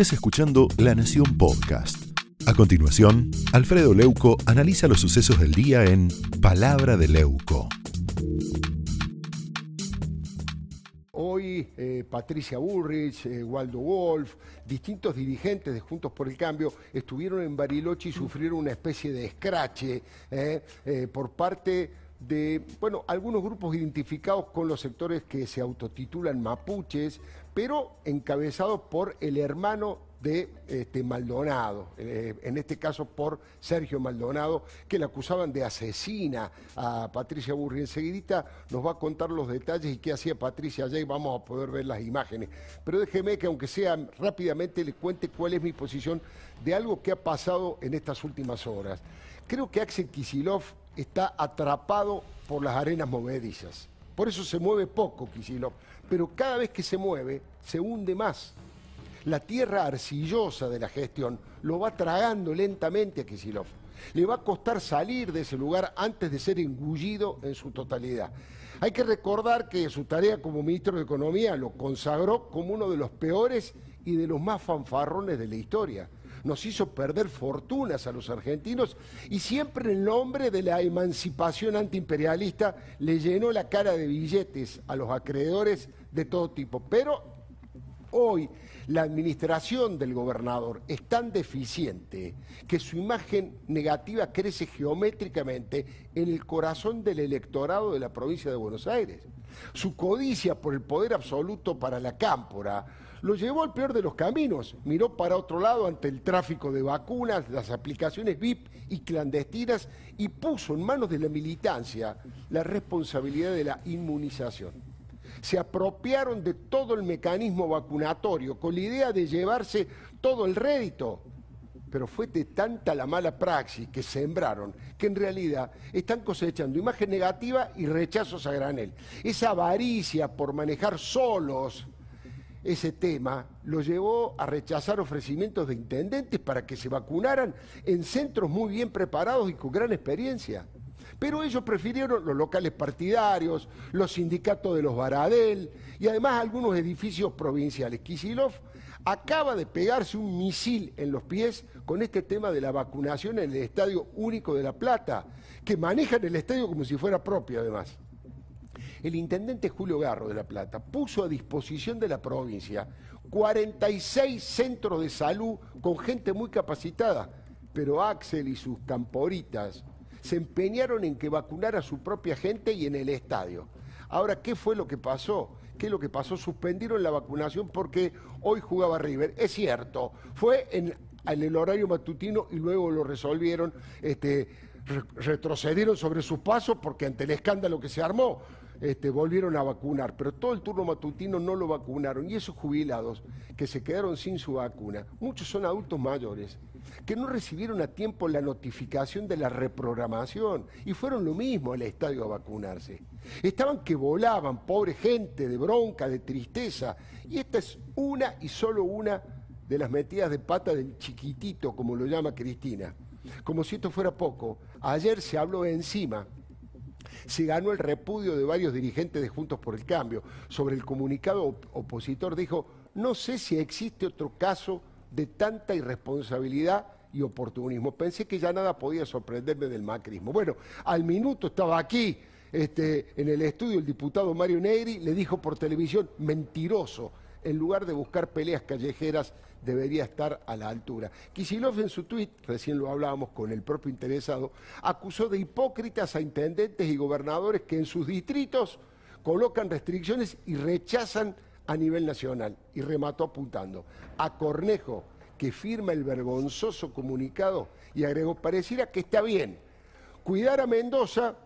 estés escuchando La Nación Podcast. A continuación, Alfredo Leuco analiza los sucesos del día en Palabra de Leuco. Hoy eh, Patricia Bullrich, eh, Waldo Wolf, distintos dirigentes de Juntos por el Cambio estuvieron en Bariloche y sufrieron una especie de escrache eh, por parte de, bueno, algunos grupos identificados con los sectores que se autotitulan mapuches, pero encabezados por el hermano de este, Maldonado, eh, en este caso por Sergio Maldonado, que le acusaban de asesina a Patricia Burri. Enseguidita nos va a contar los detalles y qué hacía Patricia allá y vamos a poder ver las imágenes. Pero déjeme que aunque sea rápidamente le cuente cuál es mi posición de algo que ha pasado en estas últimas horas. Creo que Axel Kisilov está atrapado por las arenas movedizas. Por eso se mueve poco Kisilov, pero cada vez que se mueve se hunde más. La tierra arcillosa de la gestión lo va tragando lentamente a Kisilov. Le va a costar salir de ese lugar antes de ser engullido en su totalidad. Hay que recordar que su tarea como ministro de Economía lo consagró como uno de los peores y de los más fanfarrones de la historia nos hizo perder fortunas a los argentinos y siempre en nombre de la emancipación antiimperialista le llenó la cara de billetes a los acreedores de todo tipo. Pero hoy la administración del gobernador es tan deficiente que su imagen negativa crece geométricamente en el corazón del electorado de la provincia de Buenos Aires. Su codicia por el poder absoluto para la cámpora lo llevó al peor de los caminos. Miró para otro lado ante el tráfico de vacunas, las aplicaciones VIP y clandestinas y puso en manos de la militancia la responsabilidad de la inmunización. Se apropiaron de todo el mecanismo vacunatorio con la idea de llevarse todo el rédito. Pero fue de tanta la mala praxis que sembraron que en realidad están cosechando imagen negativa y rechazos a granel. Esa avaricia por manejar solos ese tema lo llevó a rechazar ofrecimientos de intendentes para que se vacunaran en centros muy bien preparados y con gran experiencia. Pero ellos prefirieron los locales partidarios, los sindicatos de los Baradel y además algunos edificios provinciales. Kisilov acaba de pegarse un misil en los pies con este tema de la vacunación en el Estadio Único de La Plata, que manejan el estadio como si fuera propio además el intendente Julio Garro de La Plata puso a disposición de la provincia 46 centros de salud con gente muy capacitada, pero Axel y sus camporitas se empeñaron en que vacunara a su propia gente y en el estadio. Ahora, ¿qué fue lo que pasó? ¿Qué es lo que pasó? Suspendieron la vacunación porque hoy jugaba River. Es cierto, fue en, el horario matutino y luego lo resolvieron, este, retrocedieron sobre sus pasos porque ante el escándalo que se armó, este, volvieron a vacunar, pero todo el turno matutino no lo vacunaron. Y esos jubilados que se quedaron sin su vacuna, muchos son adultos mayores, que no recibieron a tiempo la notificación de la reprogramación y fueron lo mismo al estadio a vacunarse. Estaban que volaban, pobre gente, de bronca, de tristeza. Y esta es una y solo una de las metidas de pata del chiquitito, como lo llama Cristina. Como si esto fuera poco, ayer se habló encima se ganó el repudio de varios dirigentes de Juntos por el Cambio. Sobre el comunicado opositor dijo, no sé si existe otro caso de tanta irresponsabilidad y oportunismo. Pensé que ya nada podía sorprenderme del macrismo. Bueno, al minuto estaba aquí este, en el estudio el diputado Mario Negri, le dijo por televisión, mentiroso en lugar de buscar peleas callejeras, debería estar a la altura. Kisilov en su tuit, recién lo hablábamos con el propio interesado, acusó de hipócritas a intendentes y gobernadores que en sus distritos colocan restricciones y rechazan a nivel nacional. Y remató apuntando a Cornejo, que firma el vergonzoso comunicado y agregó, pareciera que está bien cuidar a Mendoza,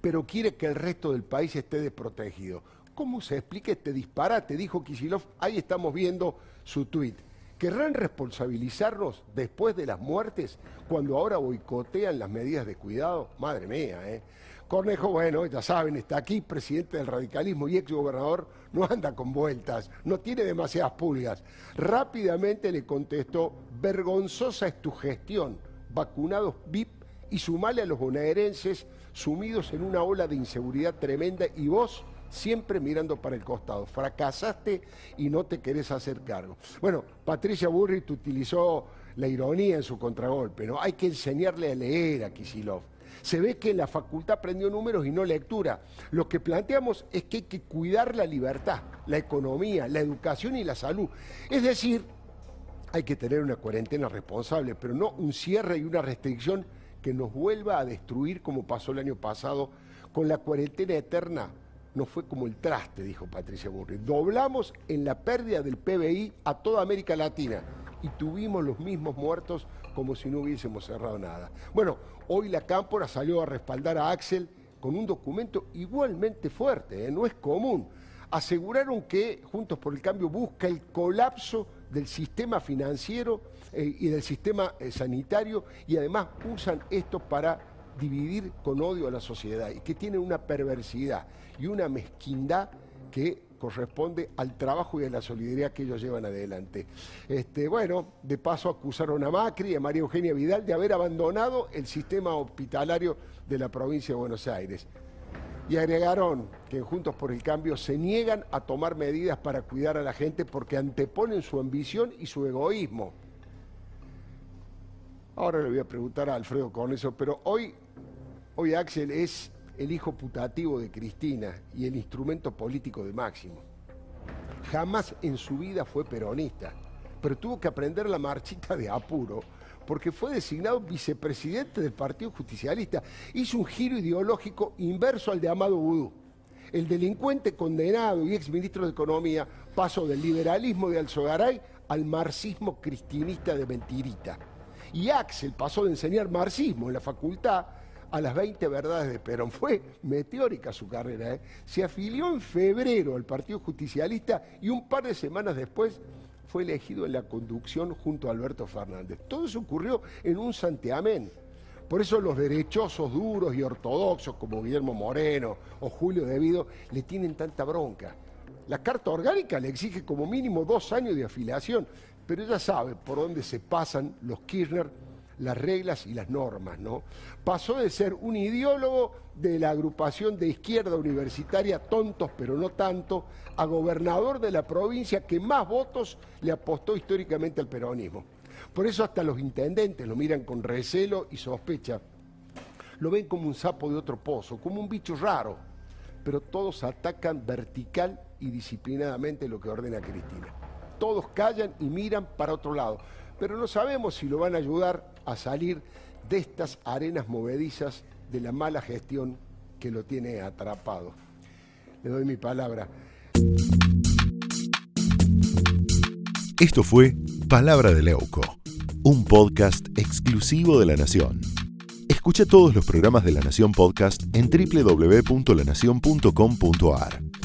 pero quiere que el resto del país esté desprotegido. ¿Cómo se explica este disparate? Dijo Kisilov, ahí estamos viendo su tuit. ¿Querrán responsabilizarnos después de las muertes cuando ahora boicotean las medidas de cuidado? Madre mía, ¿eh? Cornejo, bueno, ya saben, está aquí, presidente del radicalismo y ex gobernador, no anda con vueltas, no tiene demasiadas pulgas. Rápidamente le contestó, vergonzosa es tu gestión, vacunados VIP y sumale a los bonaerenses sumidos en una ola de inseguridad tremenda y vos siempre mirando para el costado. Fracasaste y no te querés hacer cargo. Bueno, Patricia Burrit utilizó la ironía en su contragolpe, ¿no? Hay que enseñarle a leer a Kisilov. Se ve que la facultad aprendió números y no lectura. Lo que planteamos es que hay que cuidar la libertad, la economía, la educación y la salud. Es decir, hay que tener una cuarentena responsable, pero no un cierre y una restricción que nos vuelva a destruir como pasó el año pasado con la cuarentena eterna. No fue como el traste, dijo Patricia Burri. Doblamos en la pérdida del PBI a toda América Latina y tuvimos los mismos muertos como si no hubiésemos cerrado nada. Bueno, hoy la Cámpora salió a respaldar a Axel con un documento igualmente fuerte, ¿eh? no es común. Aseguraron que Juntos por el Cambio busca el colapso del sistema financiero eh, y del sistema eh, sanitario y además usan esto para dividir con odio a la sociedad y que tiene una perversidad y una mezquindad que corresponde al trabajo y a la solidaridad que ellos llevan adelante. Este, bueno, de paso acusaron a Macri y a María Eugenia Vidal de haber abandonado el sistema hospitalario de la provincia de Buenos Aires. Y agregaron que Juntos por el Cambio se niegan a tomar medidas para cuidar a la gente porque anteponen su ambición y su egoísmo. Ahora le voy a preguntar a Alfredo con eso, pero hoy, hoy Axel es el hijo putativo de Cristina y el instrumento político de Máximo. Jamás en su vida fue peronista, pero tuvo que aprender la marchita de apuro porque fue designado vicepresidente del Partido Justicialista. Hizo un giro ideológico inverso al de Amado Vudú. El delincuente condenado y exministro de Economía pasó del liberalismo de Alzogaray al marxismo cristinista de Mentirita. Y Axel pasó de enseñar marxismo en la facultad a las 20 verdades de Perón. Fue meteórica su carrera. ¿eh? Se afilió en febrero al Partido Justicialista y un par de semanas después fue elegido en la conducción junto a Alberto Fernández. Todo eso ocurrió en un santiamén. Por eso los derechosos duros y ortodoxos como Guillermo Moreno o Julio Devido le tienen tanta bronca. La Carta Orgánica le exige como mínimo dos años de afiliación, pero ella sabe por dónde se pasan los Kirchner las reglas y las normas, ¿no? Pasó de ser un ideólogo de la agrupación de izquierda universitaria Tontos pero no tanto, a gobernador de la provincia que más votos le apostó históricamente al peronismo. Por eso hasta los intendentes lo miran con recelo y sospecha. Lo ven como un sapo de otro pozo, como un bicho raro, pero todos atacan vertical y disciplinadamente lo que ordena Cristina. Todos callan y miran para otro lado, pero no sabemos si lo van a ayudar a salir de estas arenas movedizas de la mala gestión que lo tiene atrapado. Le doy mi palabra. Esto fue Palabra de Leuco, un podcast exclusivo de La Nación. Escucha todos los programas de La Nación Podcast en www.lanacion.com.ar.